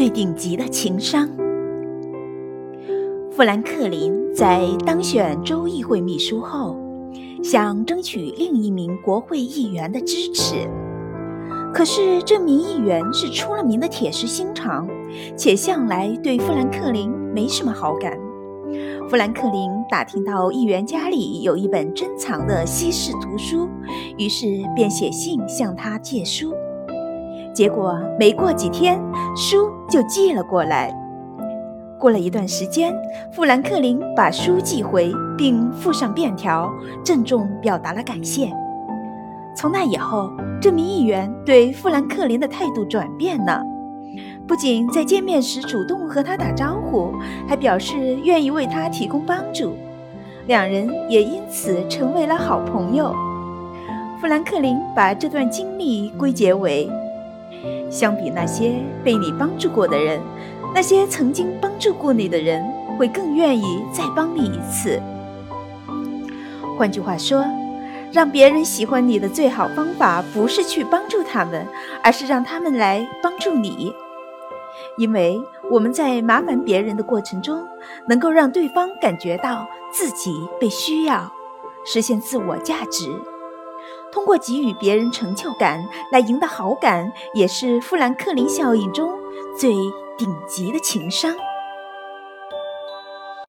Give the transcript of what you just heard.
最顶级的情商。富兰克林在当选州议会秘书后，想争取另一名国会议员的支持。可是这名议员是出了名的铁石心肠，且向来对富兰克林没什么好感。富兰克林打听到议员家里有一本珍藏的西式图书，于是便写信向他借书。结果没过几天，书就寄了过来。过了一段时间，富兰克林把书寄回，并附上便条，郑重表达了感谢。从那以后，这名议员对富兰克林的态度转变了，不仅在见面时主动和他打招呼，还表示愿意为他提供帮助，两人也因此成为了好朋友。富兰克林把这段经历归结为：相比那些被你帮助过的人，那些曾经帮助过你的人会更愿意再帮你一次。换句话说。让别人喜欢你的最好方法，不是去帮助他们，而是让他们来帮助你。因为我们在麻烦别人的过程中，能够让对方感觉到自己被需要，实现自我价值。通过给予别人成就感来赢得好感，也是富兰克林效应中最顶级的情商。